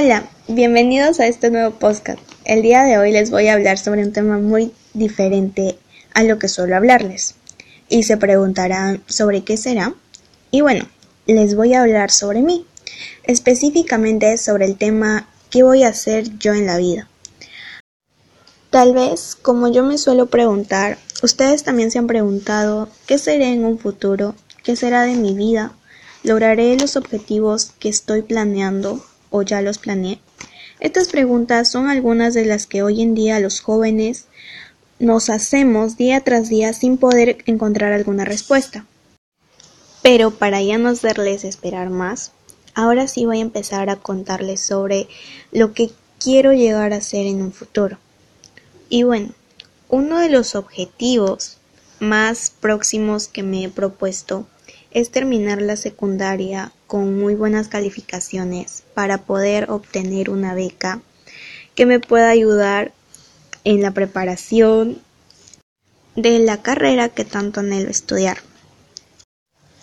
Hola, bienvenidos a este nuevo podcast. El día de hoy les voy a hablar sobre un tema muy diferente a lo que suelo hablarles. Y se preguntarán sobre qué será. Y bueno, les voy a hablar sobre mí, específicamente sobre el tema qué voy a hacer yo en la vida. Tal vez, como yo me suelo preguntar, ustedes también se han preguntado qué seré en un futuro, qué será de mi vida, lograré los objetivos que estoy planeando o ya los planeé? Estas preguntas son algunas de las que hoy en día los jóvenes nos hacemos día tras día sin poder encontrar alguna respuesta. Pero para ya no hacerles esperar más, ahora sí voy a empezar a contarles sobre lo que quiero llegar a ser en un futuro. Y bueno, uno de los objetivos más próximos que me he propuesto es terminar la secundaria con muy buenas calificaciones para poder obtener una beca que me pueda ayudar en la preparación de la carrera que tanto anhelo estudiar.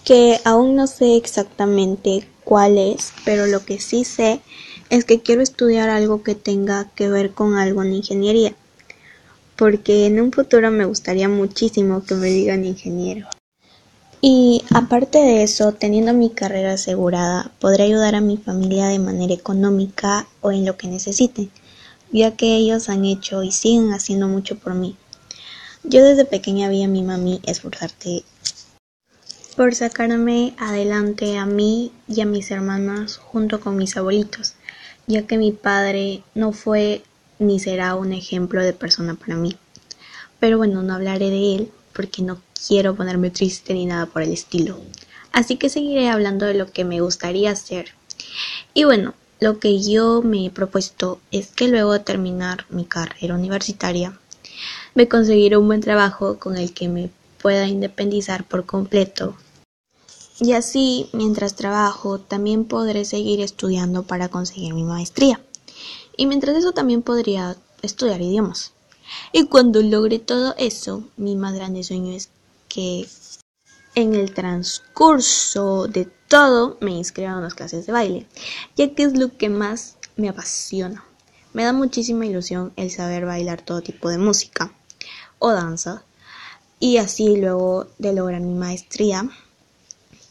Que aún no sé exactamente cuál es, pero lo que sí sé es que quiero estudiar algo que tenga que ver con algo en ingeniería, porque en un futuro me gustaría muchísimo que me digan ingeniero. Y aparte de eso, teniendo mi carrera asegurada, podré ayudar a mi familia de manera económica o en lo que necesiten, ya que ellos han hecho y siguen haciendo mucho por mí. Yo desde pequeña vi a mi mami esforzarte por sacarme adelante a mí y a mis hermanas junto con mis abuelitos, ya que mi padre no fue ni será un ejemplo de persona para mí. Pero bueno, no hablaré de él porque no quiero ponerme triste ni nada por el estilo. Así que seguiré hablando de lo que me gustaría hacer. Y bueno, lo que yo me he propuesto es que luego de terminar mi carrera universitaria, me conseguiré un buen trabajo con el que me pueda independizar por completo. Y así, mientras trabajo, también podré seguir estudiando para conseguir mi maestría. Y mientras eso también podría estudiar idiomas. Y cuando logre todo eso, mi más grande sueño es que en el transcurso de todo me inscriban a unas clases de baile, ya que es lo que más me apasiona. Me da muchísima ilusión el saber bailar todo tipo de música o danza y así luego de lograr mi maestría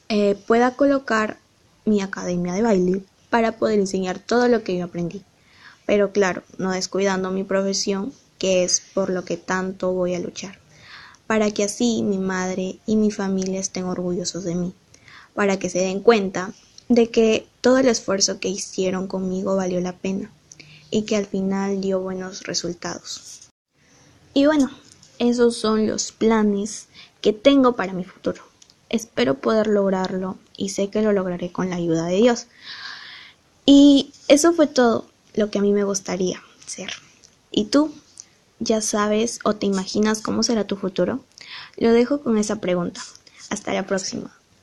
eh, pueda colocar mi academia de baile para poder enseñar todo lo que yo aprendí. Pero claro, no descuidando mi profesión, que es por lo que tanto voy a luchar para que así mi madre y mi familia estén orgullosos de mí, para que se den cuenta de que todo el esfuerzo que hicieron conmigo valió la pena y que al final dio buenos resultados. Y bueno, esos son los planes que tengo para mi futuro. Espero poder lograrlo y sé que lo lograré con la ayuda de Dios. Y eso fue todo lo que a mí me gustaría ser. ¿Y tú? ¿Ya sabes o te imaginas cómo será tu futuro? Lo dejo con esa pregunta. Hasta la próxima.